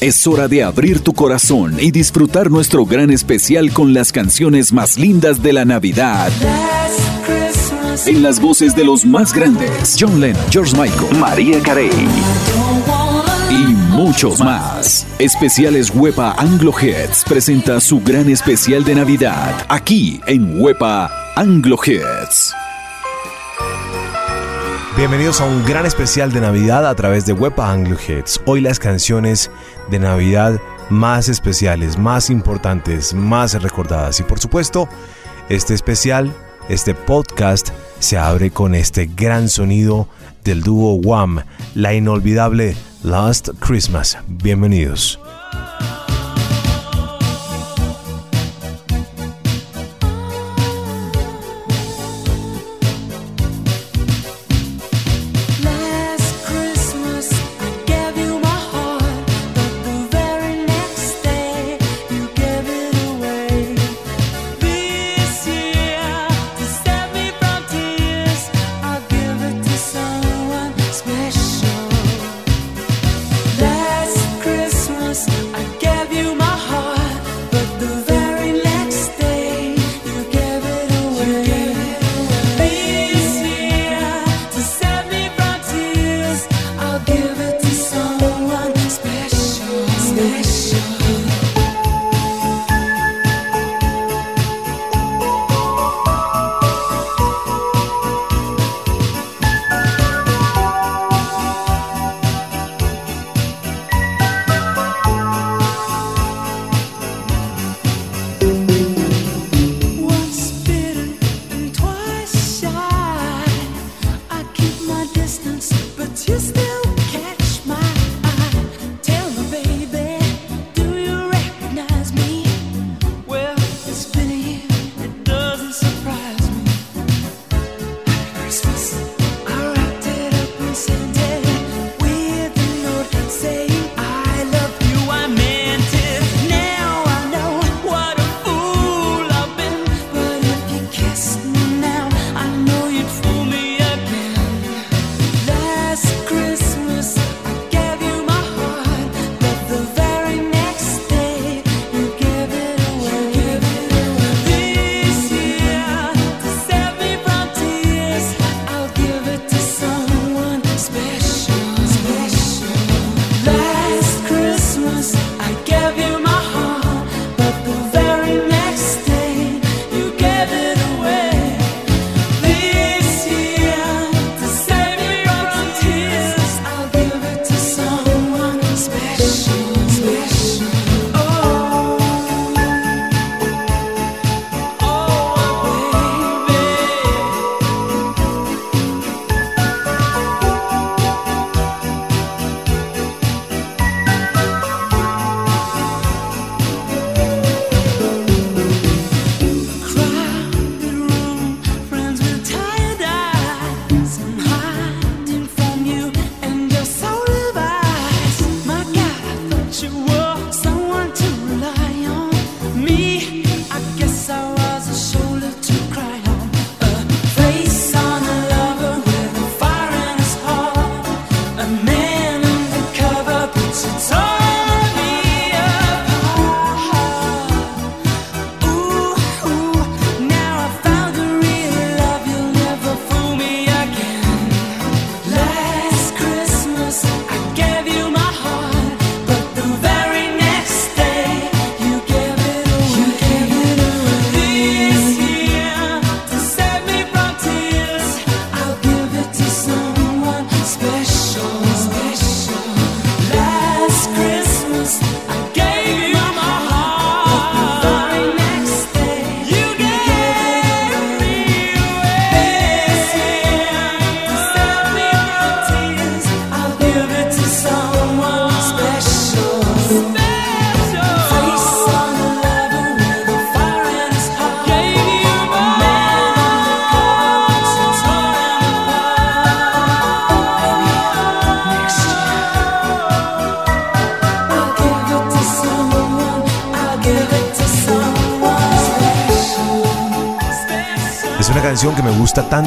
Es hora de abrir tu corazón y disfrutar nuestro gran especial con las canciones más lindas de la Navidad. En las voces de los más grandes, John Lennon, George Michael, María Carey y muchos más. Especiales Huepa Anglo Hits presenta su gran especial de Navidad aquí en Huepa Anglo Hits. Bienvenidos a un gran especial de Navidad a través de Wepa Anglo. Hoy las canciones de Navidad más especiales, más importantes, más recordadas. Y por supuesto, este especial, este podcast, se abre con este gran sonido del dúo Wham, la inolvidable Last Christmas. Bienvenidos.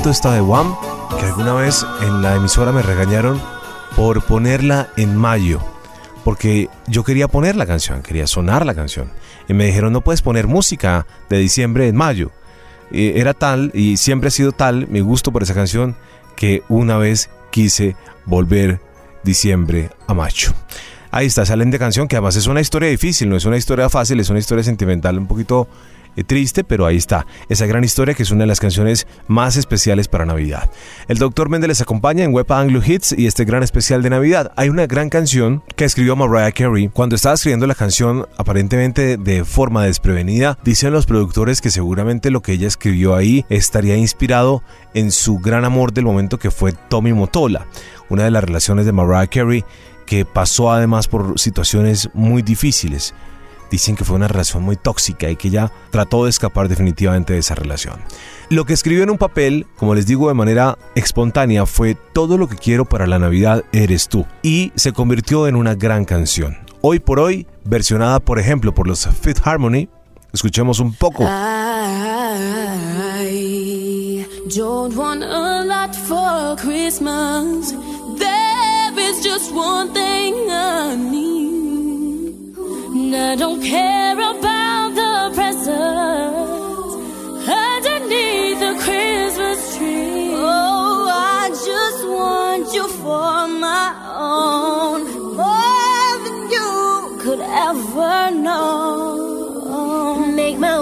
Esta de Wham que alguna vez en la emisora me regañaron por ponerla en mayo. Porque yo quería poner la canción, quería sonar la canción. Y me dijeron, no puedes poner música de diciembre en mayo. Era tal, y siempre ha sido tal, mi gusto por esa canción, que una vez quise volver diciembre a mayo. Ahí está, salen de canción, que además es una historia difícil, no es una historia fácil, es una historia sentimental un poquito triste, pero ahí está, esa gran historia que es una de las canciones más especiales para Navidad. El Dr. Mendel les acompaña en Wepa Anglo Hits y este gran especial de Navidad. Hay una gran canción que escribió Mariah Carey. Cuando estaba escribiendo la canción, aparentemente de forma desprevenida, dicen los productores que seguramente lo que ella escribió ahí estaría inspirado en su gran amor del momento que fue Tommy Motola, una de las relaciones de Mariah Carey que pasó además por situaciones muy difíciles. Dicen que fue una relación muy tóxica y que ella trató de escapar definitivamente de esa relación. Lo que escribió en un papel, como les digo de manera espontánea, fue Todo lo que quiero para la Navidad eres tú y se convirtió en una gran canción. Hoy por hoy, versionada por ejemplo por los Fifth Harmony, escuchemos un poco. I don't want a lot for Christmas. There is just one thing I need. And I don't care about the presents underneath the Christmas tree. Oh, I just want you for my own. More than you could ever know. Make my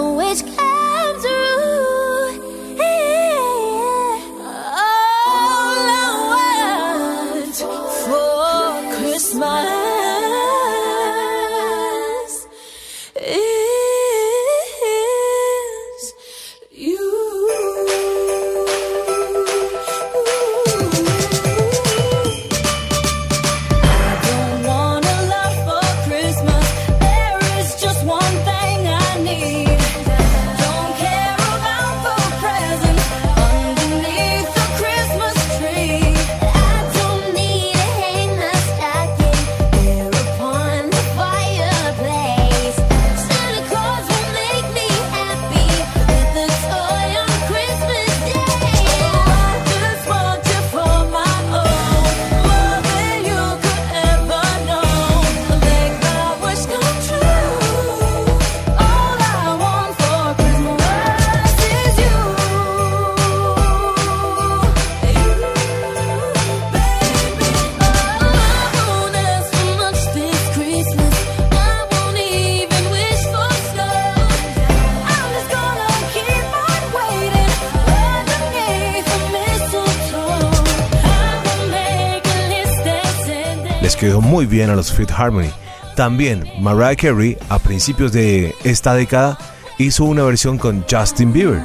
muy bien a los Fifth Harmony. También Mariah Carey a principios de esta década hizo una versión con Justin Bieber.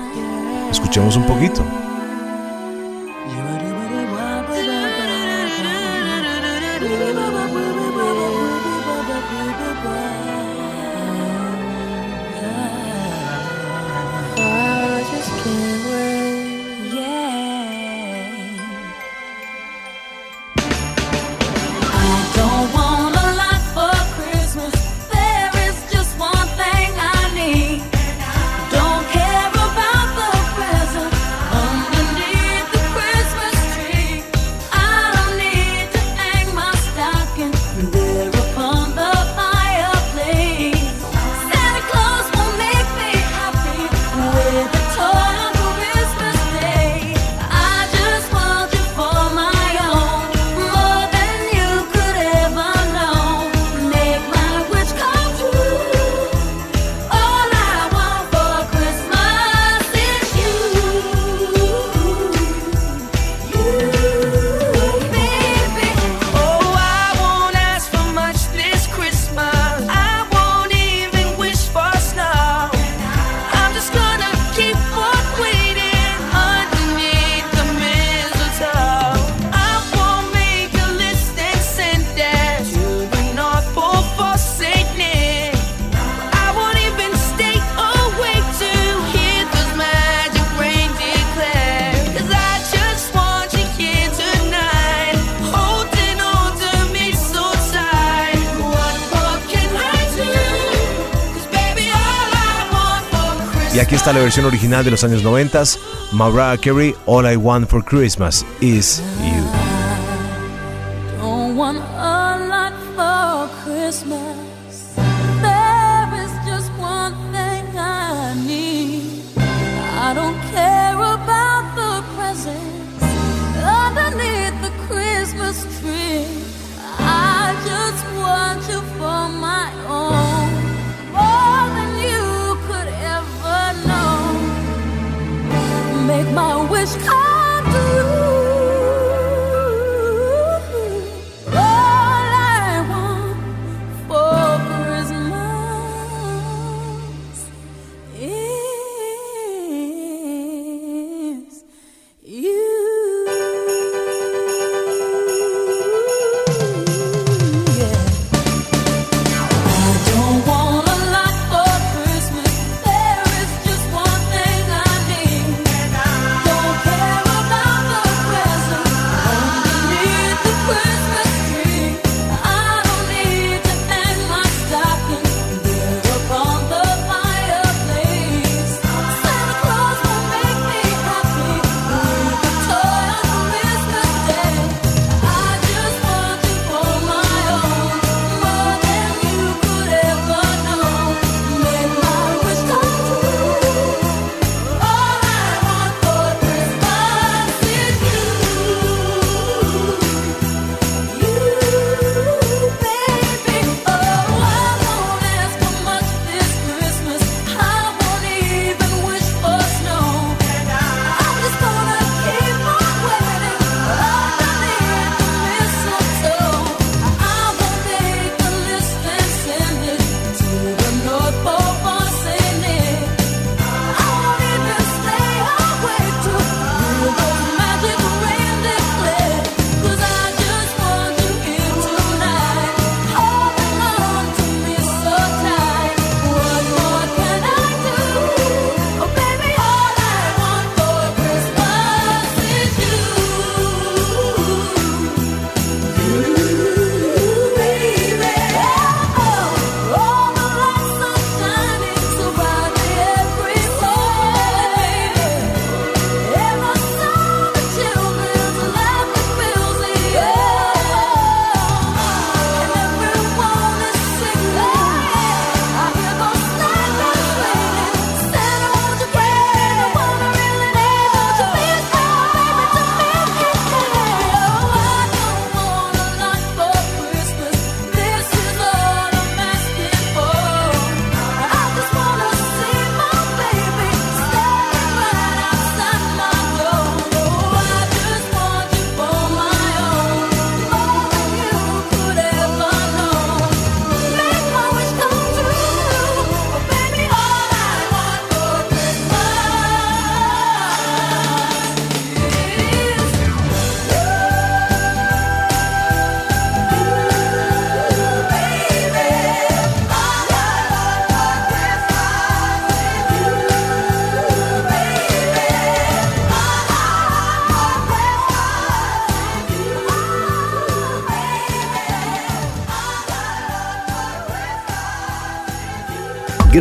Escuchemos un poquito. está la versión original de los años 90, Mariah Carey, All I Want for Christmas is You.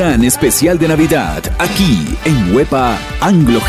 gran especial de Navidad aquí en Huepa Anglo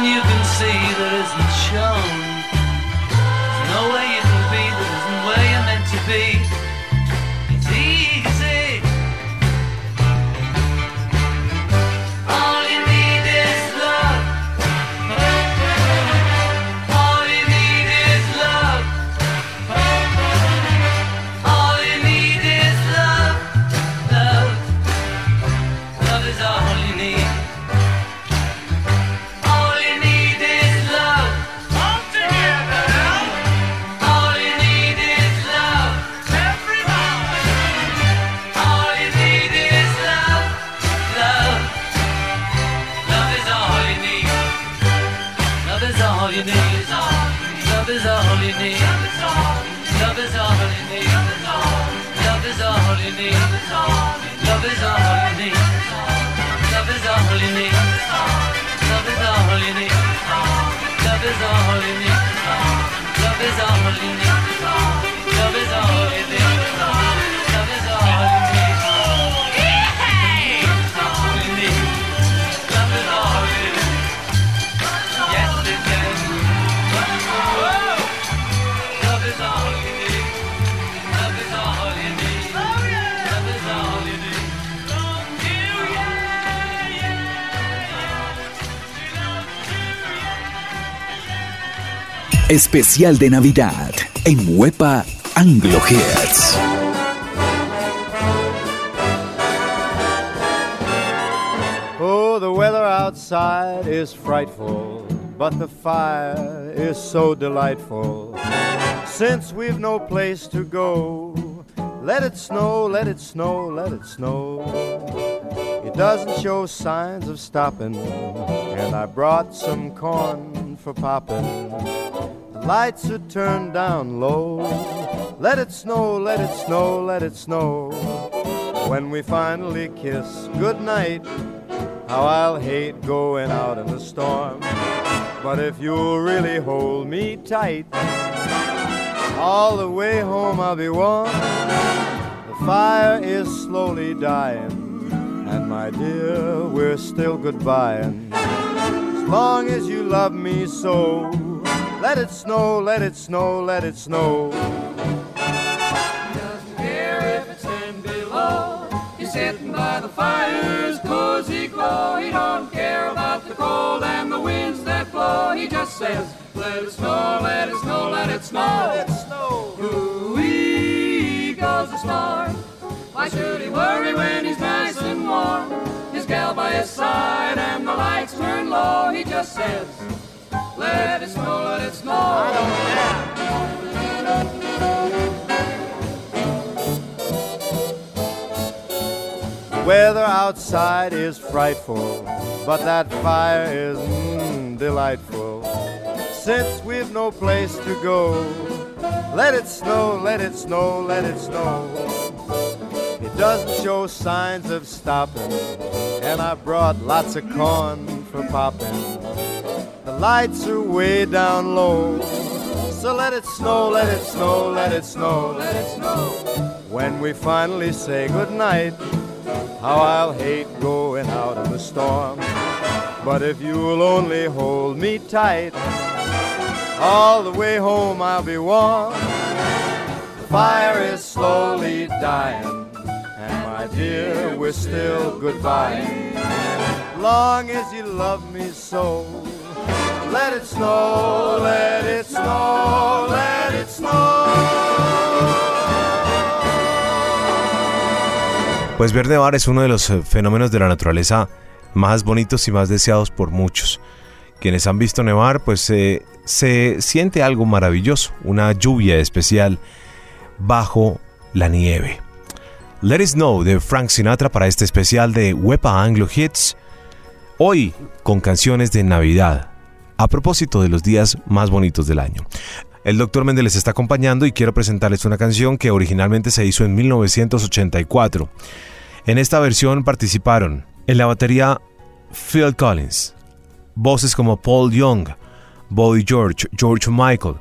and you can see there is Love is all you need. Love is all you need. Especial de Navidad en Huepa Anglo Hits. Oh, the weather outside is frightful, but the fire is so delightful. Since we've no place to go, let it snow, let it snow, let it snow. It doesn't show signs of stopping, and I brought some corn for popping. Lights are turned down low. Let it snow, let it snow, let it snow. When we finally kiss goodnight, how I'll hate going out in the storm. But if you'll really hold me tight, all the way home I'll be warm. The fire is slowly dying, and my dear, we're still goodbying. As long as you love me so, let it snow, let it snow, let it snow. doesn't care if it's ten below. He's sitting by the fire's cozy glow. He don't care about the cold and the winds that blow. He just says, let it snow, let it snow, let it snow. Let it snow. Ooh-wee goes the star. Why should he worry when he's nice and warm? His gal by his side and the lights turn low. He just says, let it snow, let it snow. I don't care. Weather outside is frightful, but that fire is mm, delightful. Since we've no place to go, let it snow, let it snow, let it snow. It doesn't show signs of stopping, and I brought lots of corn for popping. Lights are way down low, so let it snow, let it snow, let it snow, let it snow. When we finally say goodnight, how I'll hate going out in the storm. But if you'll only hold me tight, all the way home I'll be warm. The fire is slowly dying, and my dear, we're still goodbye. Long as you love me so, let it snow, let it snow, let it snow. Pues ver nevar es uno de los eh, fenómenos de la naturaleza más bonitos y más deseados por muchos. Quienes han visto nevar, pues eh, se siente algo maravilloso, una lluvia especial bajo la nieve. Let It Snow de Frank Sinatra para este especial de Wepa Anglo Hits. Hoy con canciones de Navidad, a propósito de los días más bonitos del año. El Dr. Méndez les está acompañando y quiero presentarles una canción que originalmente se hizo en 1984. En esta versión participaron en la batería Phil Collins, voces como Paul Young, Boy George, George Michael,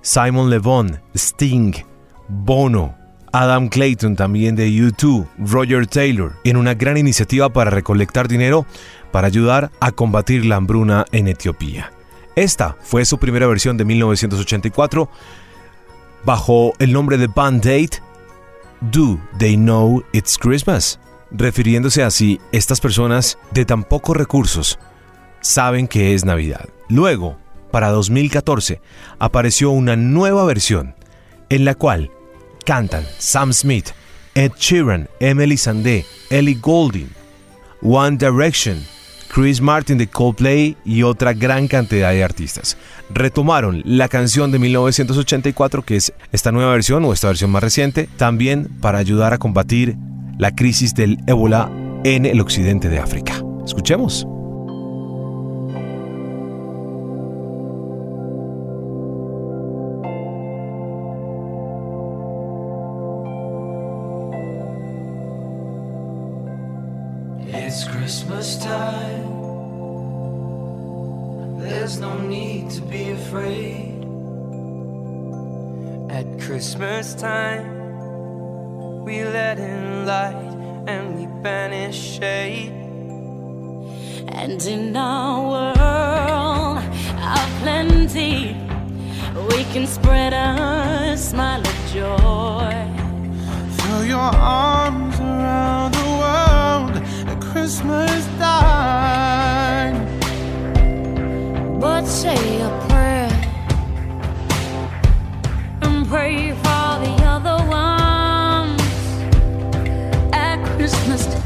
Simon Le Bon, Sting, Bono, Adam Clayton también de U2, Roger Taylor, en una gran iniciativa para recolectar dinero para ayudar a combatir la hambruna en Etiopía. Esta fue su primera versión de 1984 bajo el nombre de Band Aid, Do They Know It's Christmas? Refiriéndose así, estas personas de tan pocos recursos saben que es Navidad. Luego, para 2014, apareció una nueva versión en la cual cantan Sam Smith, Ed Sheeran, Emily Sandé, Ellie Goulding, One Direction, Chris Martin de Coldplay y otra gran cantidad de artistas. Retomaron la canción de 1984, que es esta nueva versión o esta versión más reciente, también para ayudar a combatir la crisis del ébola en el occidente de África. Escuchemos. Christmas time. There's no need to be afraid. At Christmas time, we let in light and we banish shade. And in our world of plenty, we can spread a smile of joy. Throw your arms around the world at Christmas time. But say a prayer and pray for the other ones at Christmas time.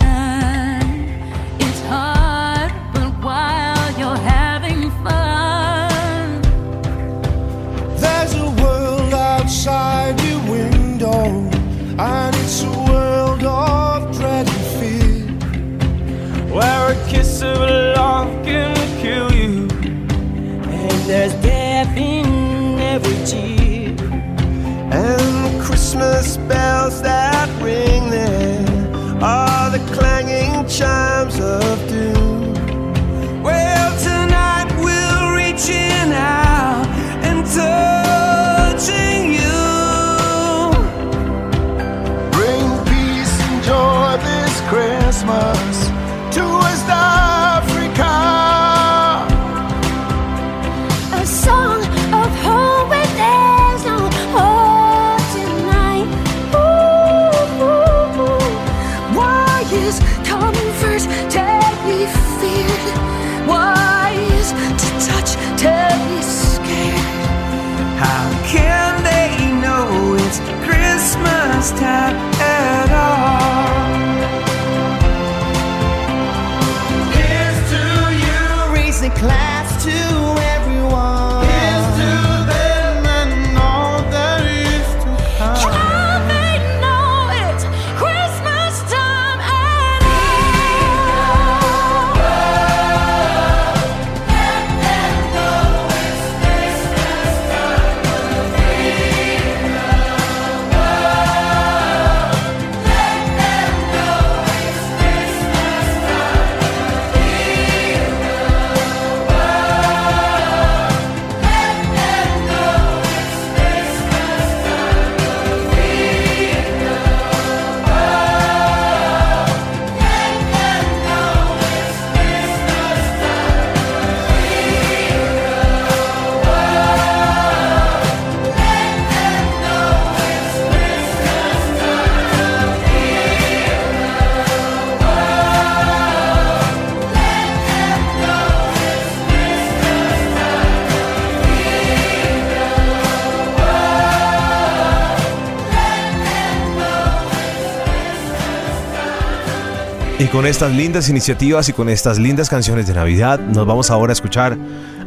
Y con estas lindas iniciativas y con estas lindas canciones de Navidad, nos vamos ahora a escuchar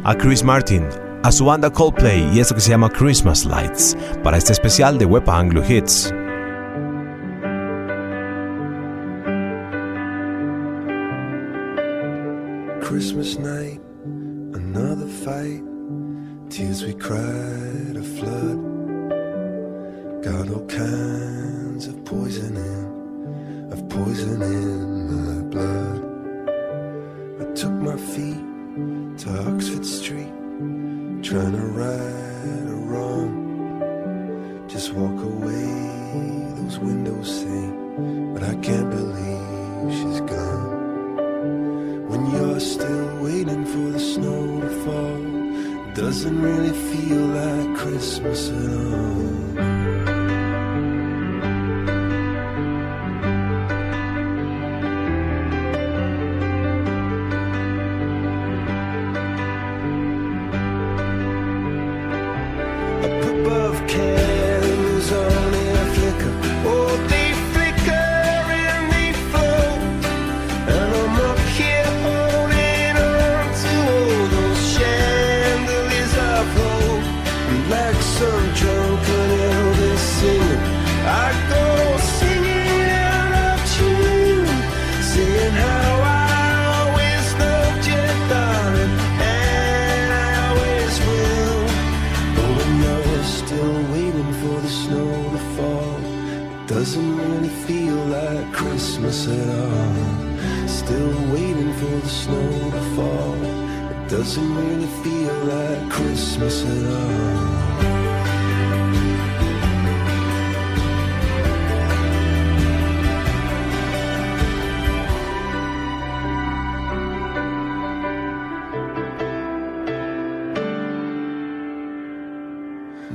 a Chris Martin, a su banda Coldplay y esto que se llama Christmas Lights, para este especial de Wepa Anglo Hits. Christmas night, another fight. Tears we cried, a flood. Got all kinds of poison in, of poison my blood. I took my feet to Oxford Street, trying to right a wrong. Just walk away, those windows say, but I can't believe she's gone. When you're still waiting for the snow to fall, doesn't really feel like Christmas at all.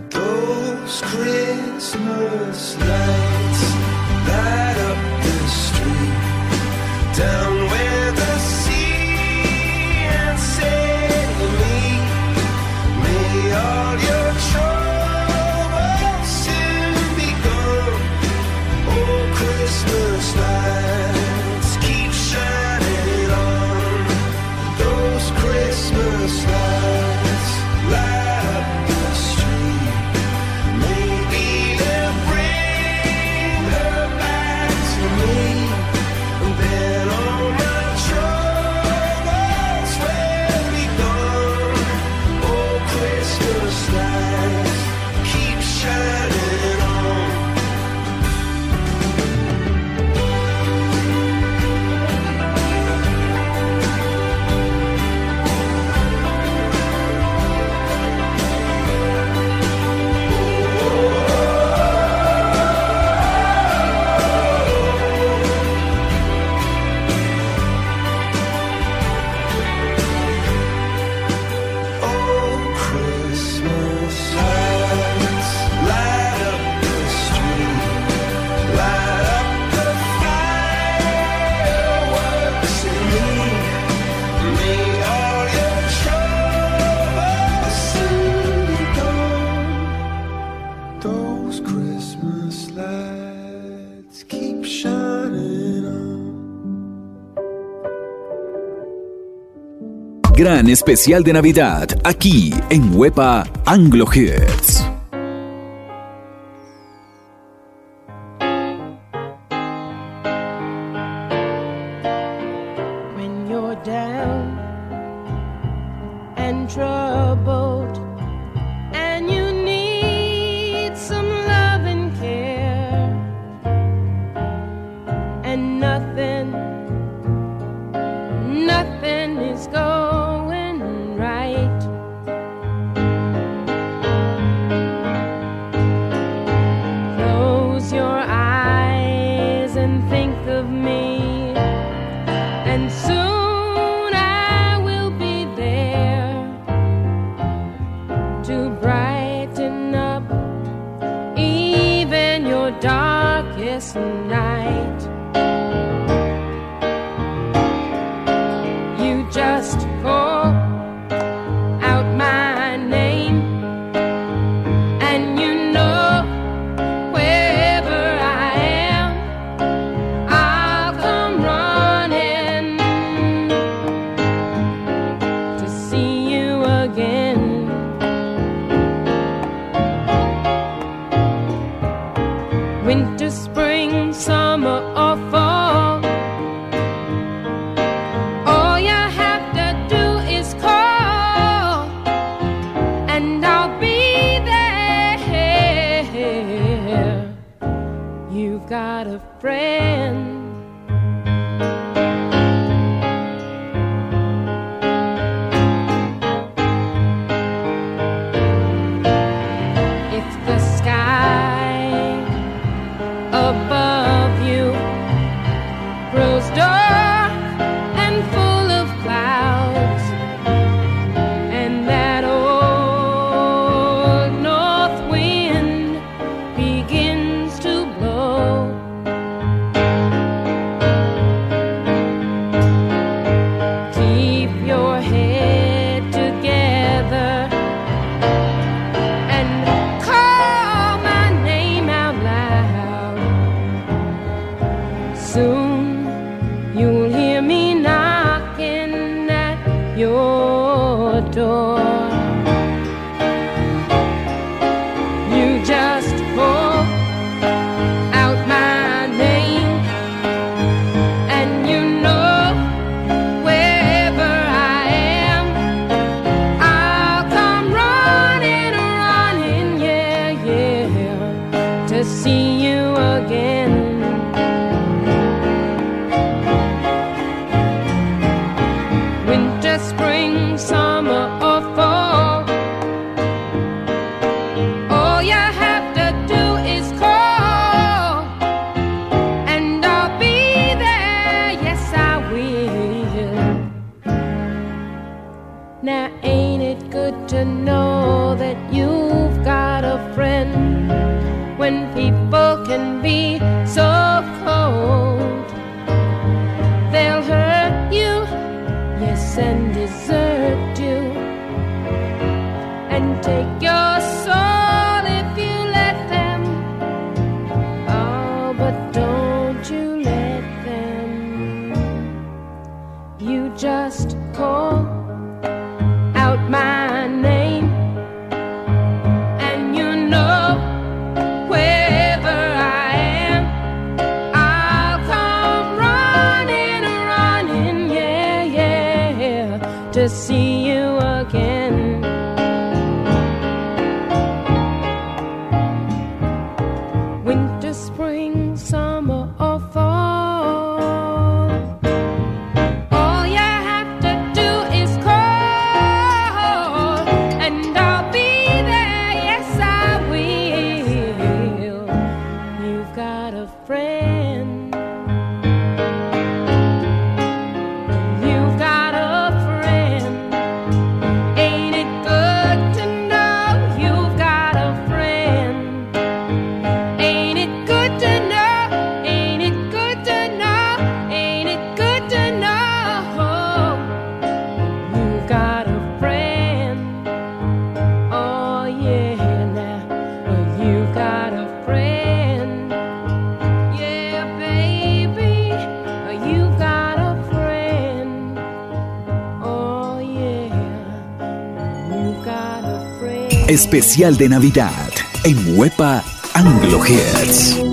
Those Christmas lights light up the street down. gran especial de Navidad aquí en Huepa Anglo Especial de Navidad en Huepa Anglo Hits.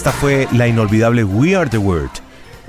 Esta fue la inolvidable We Are the World,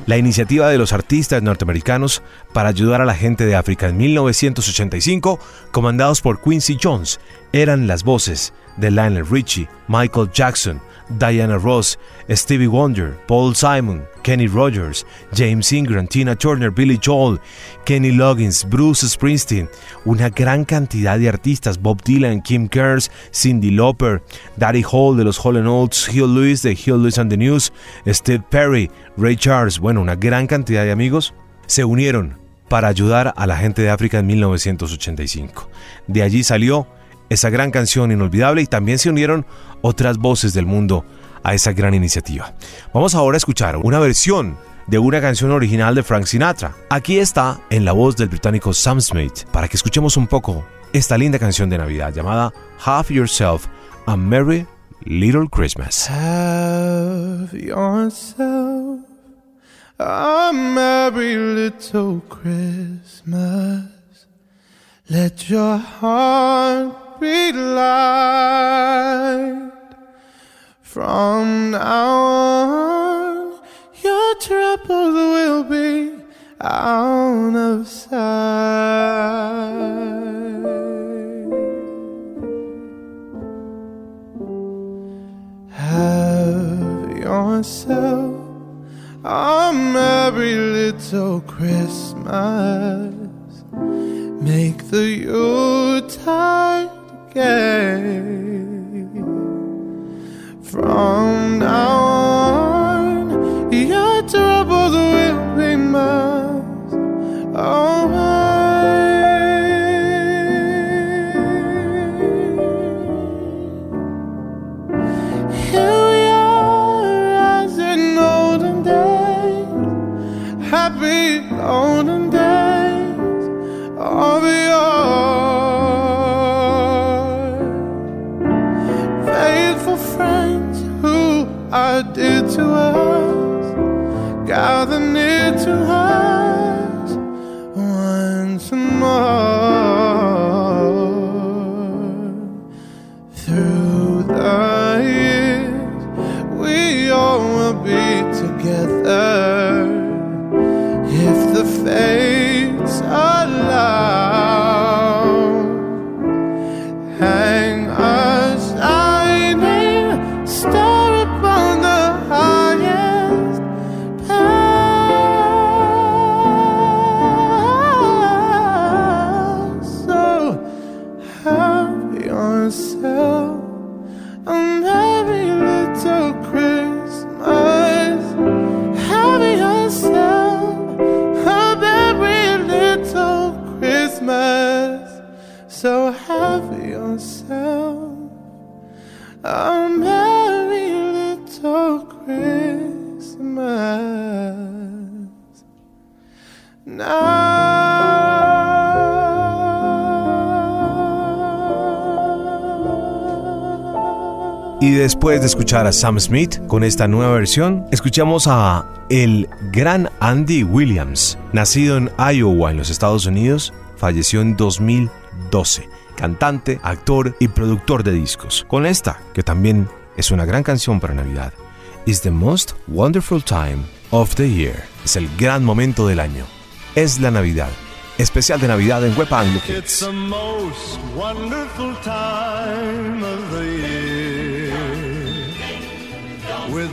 la iniciativa de los artistas norteamericanos para ayudar a la gente de África en 1985, comandados por Quincy Jones. Eran las voces de Lionel Richie, Michael Jackson, Diana Ross, Stevie Wonder, Paul Simon, Kenny Rogers, James Ingram, Tina Turner, Billy Joel, Kenny Loggins, Bruce Springsteen, una gran cantidad de artistas, Bob Dylan, Kim Kearns, Cindy Lauper, Daddy Hall de los Hall Oates, Hugh Lewis de Hugh Lewis and the News, Steve Perry, Ray Charles, bueno, una gran cantidad de amigos se unieron para ayudar a la gente de África en 1985. De allí salió esa gran canción inolvidable y también se unieron otras voces del mundo a esa gran iniciativa. Vamos ahora a escuchar una versión de una canción original de Frank Sinatra. Aquí está en la voz del británico Sam Smith para que escuchemos un poco esta linda canción de Navidad llamada Have Yourself a Merry Little Christmas. Yourself a merry little Christmas. Let your heart be light. From now on, your troubles will be out of sight. Have yourself a merry little Christmas. Make the Yuletide gave. From now on, your troubles will be mine. Oh, happy, lonely. To us, gather near to us once more. Through the years, we all will be together escuchar a Sam Smith con esta nueva versión, escuchamos a el gran Andy Williams, nacido en Iowa en los Estados Unidos, falleció en 2012, cantante, actor y productor de discos. Con esta, que también es una gran canción para Navidad, Is the most wonderful time of the year. Es el gran momento del año. Es la Navidad. Especial de Navidad en Web. It's the most wonderful time of the year.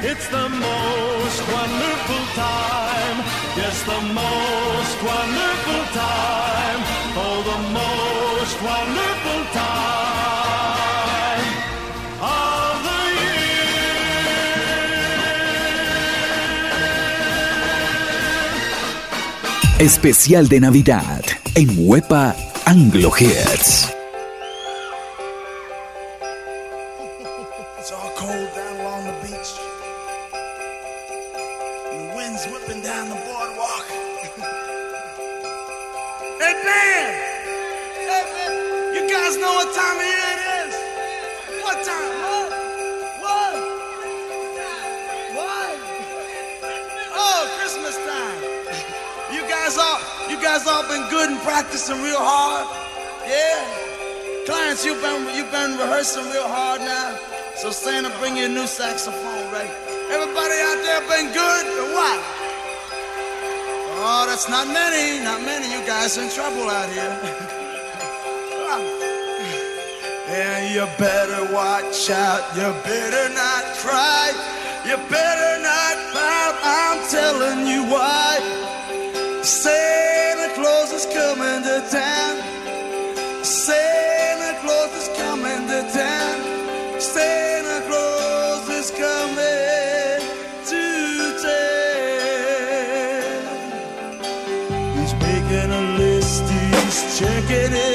It's the most wonderful time. Yes, the most wonderful time. Oh, the most wonderful time of the Especial de Navidad en Huepa Anglo Hits. Guys in trouble out here. and you better watch out. You better not cry. You better not pout. I'm telling you why. Santa check it in.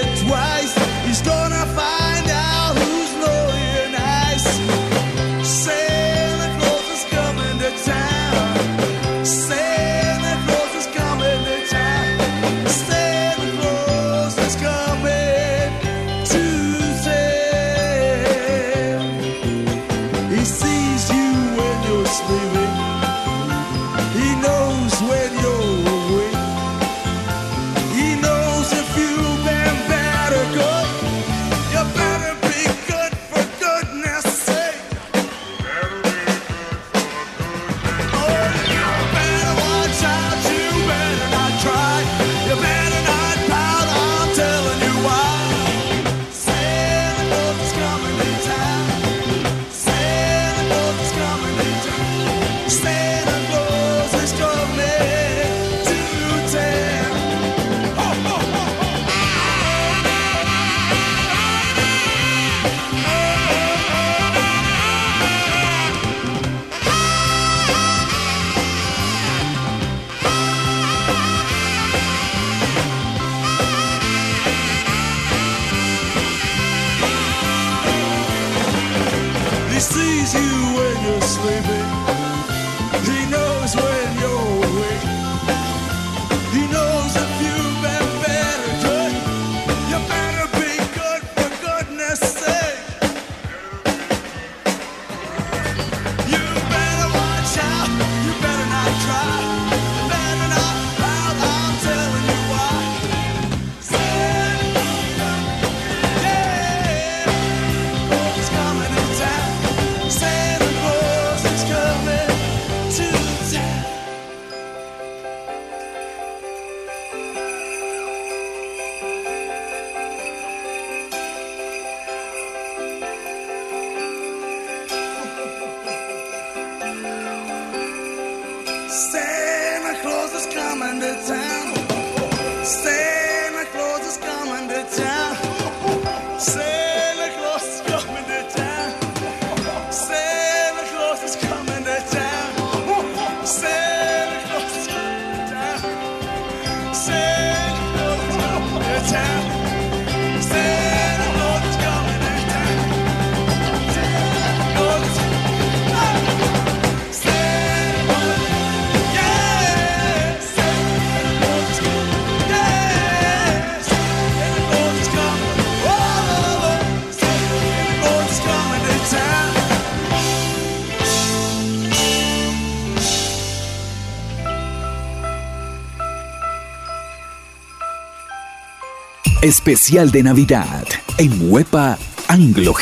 Especial de Navidad en Huepa Anglo.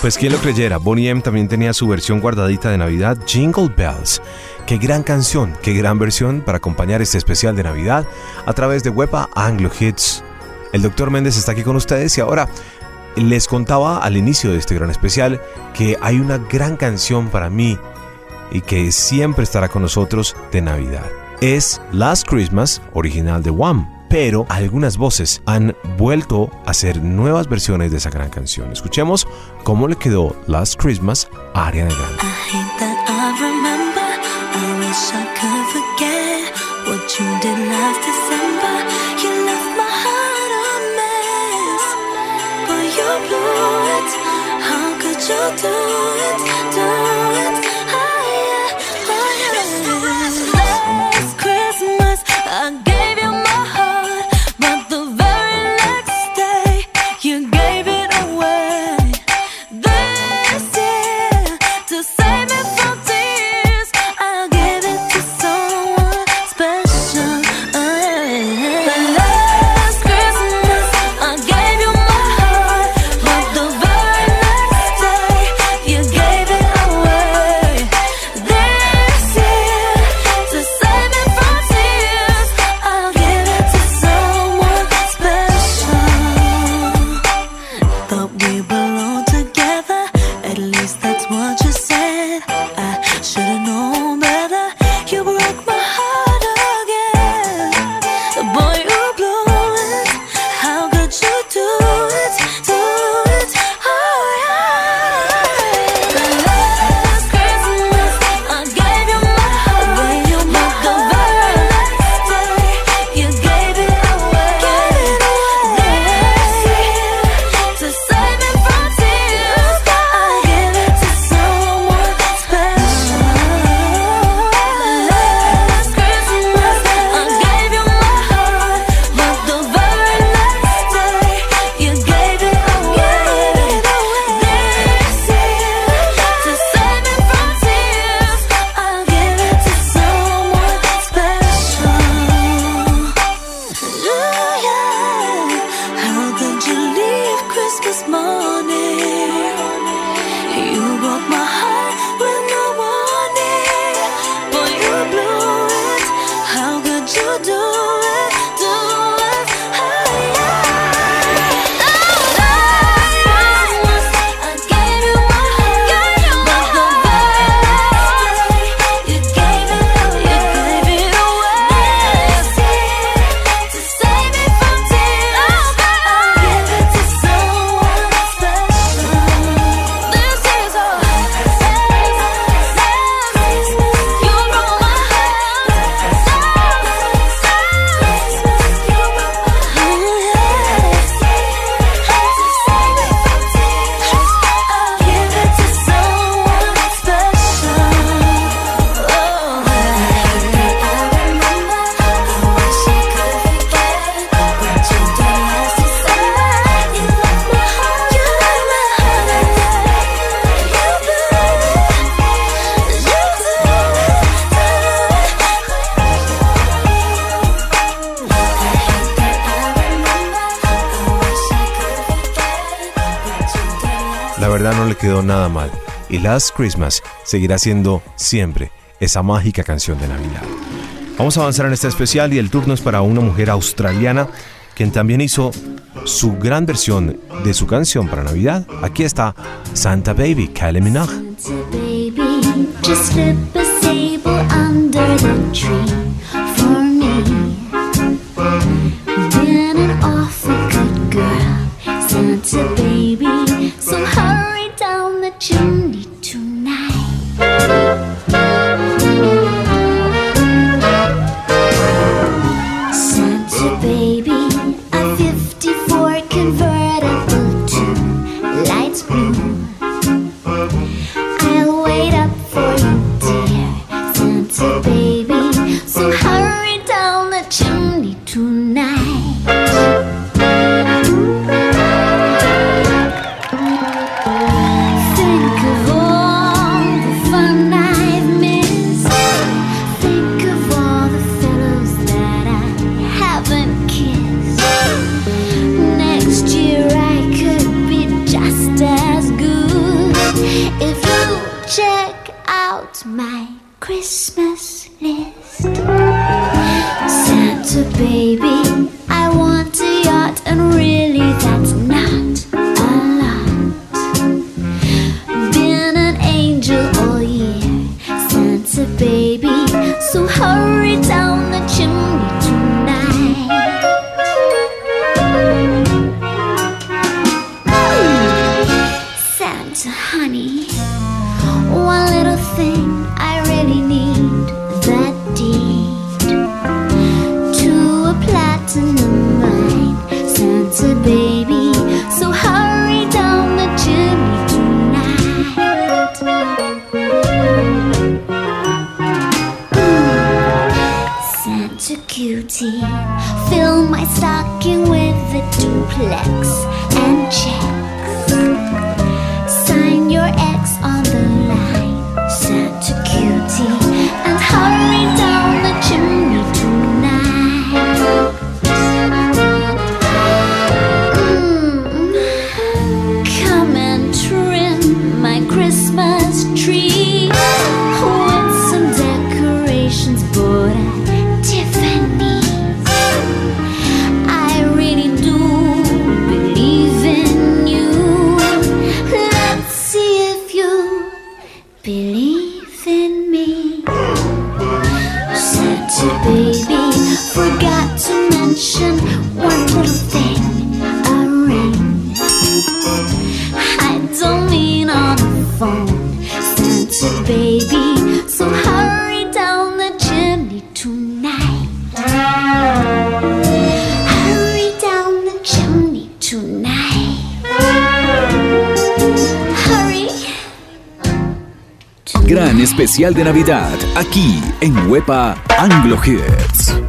Pues quién lo creyera, Bonnie M también tenía su versión guardadita de Navidad, Jingle Bells. Qué gran canción, qué gran versión para acompañar este especial de Navidad a través de Wepa Anglo Hits. El doctor Méndez está aquí con ustedes y ahora les contaba al inicio de este gran especial que hay una gran canción para mí y que siempre estará con nosotros de Navidad. Es Last Christmas, original de Wham pero algunas voces han vuelto a hacer nuevas versiones de esa gran canción. Escuchemos cómo le quedó Last Christmas a Ariana Grande. I Last Christmas seguirá siendo siempre esa mágica canción de Navidad. Vamos a avanzar en este especial y el turno es para una mujer australiana quien también hizo su gran versión de su canción para Navidad. Aquí está Santa Baby, Kylie Minogue. Santa baby, just a sable under tree. especial de Navidad aquí en Huepa Anglo Hits.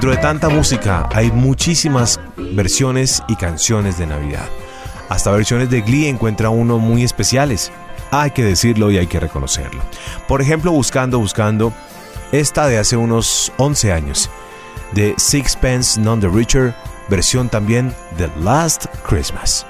Dentro de tanta música hay muchísimas versiones y canciones de Navidad. Hasta versiones de Glee encuentra uno muy especiales. Hay que decirlo y hay que reconocerlo. Por ejemplo, buscando, buscando, esta de hace unos 11 años, de Sixpence None the Richer, versión también de Last Christmas.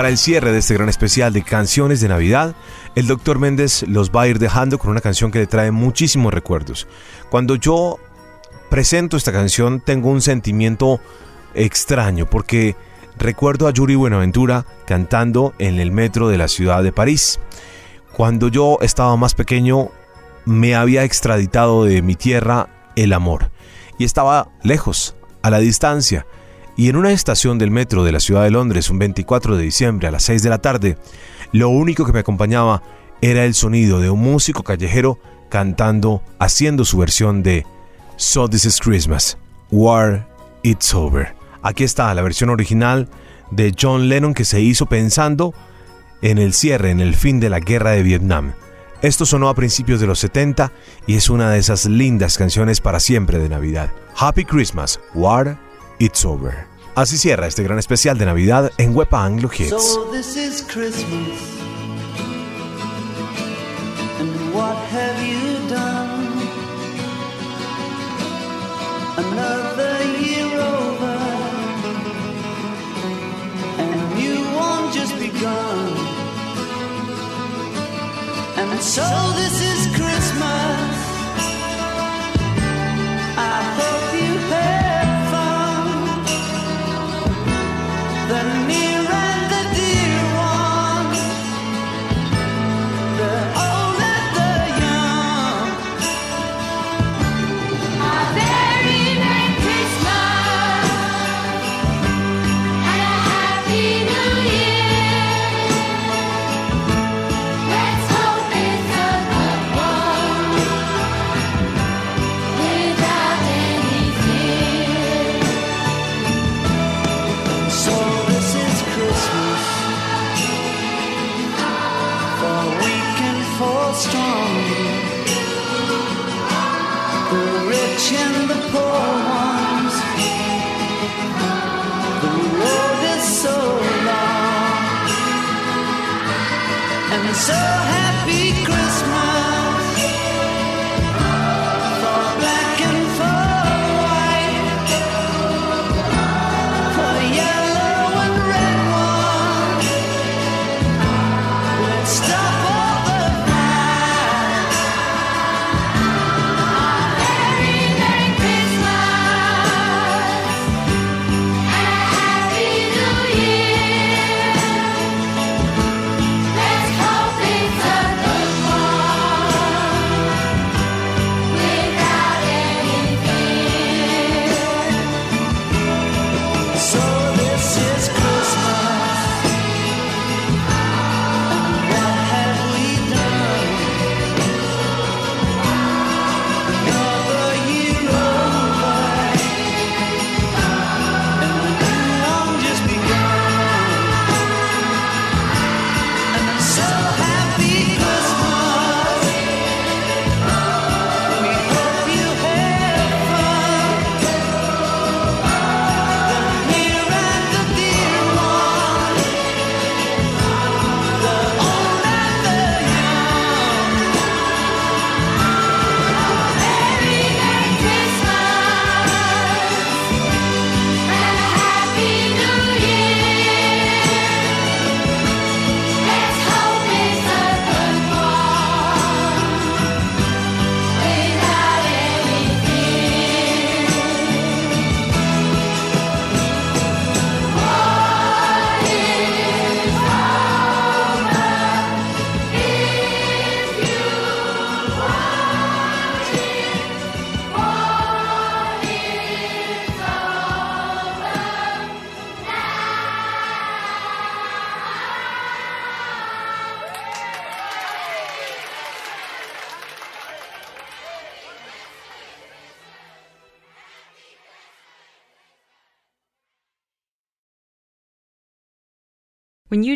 Para el cierre de este gran especial de canciones de Navidad, el Dr. Méndez los va a ir dejando con una canción que le trae muchísimos recuerdos. Cuando yo presento esta canción tengo un sentimiento extraño porque recuerdo a Yuri Buenaventura cantando en el metro de la ciudad de París. Cuando yo estaba más pequeño me había extraditado de mi tierra el amor y estaba lejos, a la distancia. Y en una estación del metro de la ciudad de Londres, un 24 de diciembre a las 6 de la tarde, lo único que me acompañaba era el sonido de un músico callejero cantando, haciendo su versión de So This Is Christmas, War It's Over. Aquí está la versión original de John Lennon que se hizo pensando en el cierre, en el fin de la guerra de Vietnam. Esto sonó a principios de los 70 y es una de esas lindas canciones para siempre de Navidad. Happy Christmas, War It's Over. Así cierra este gran especial de Navidad en Wepa Anglo Hits. So this is Christmas. And what have you done? Another year over. And new one just begun. And so this is so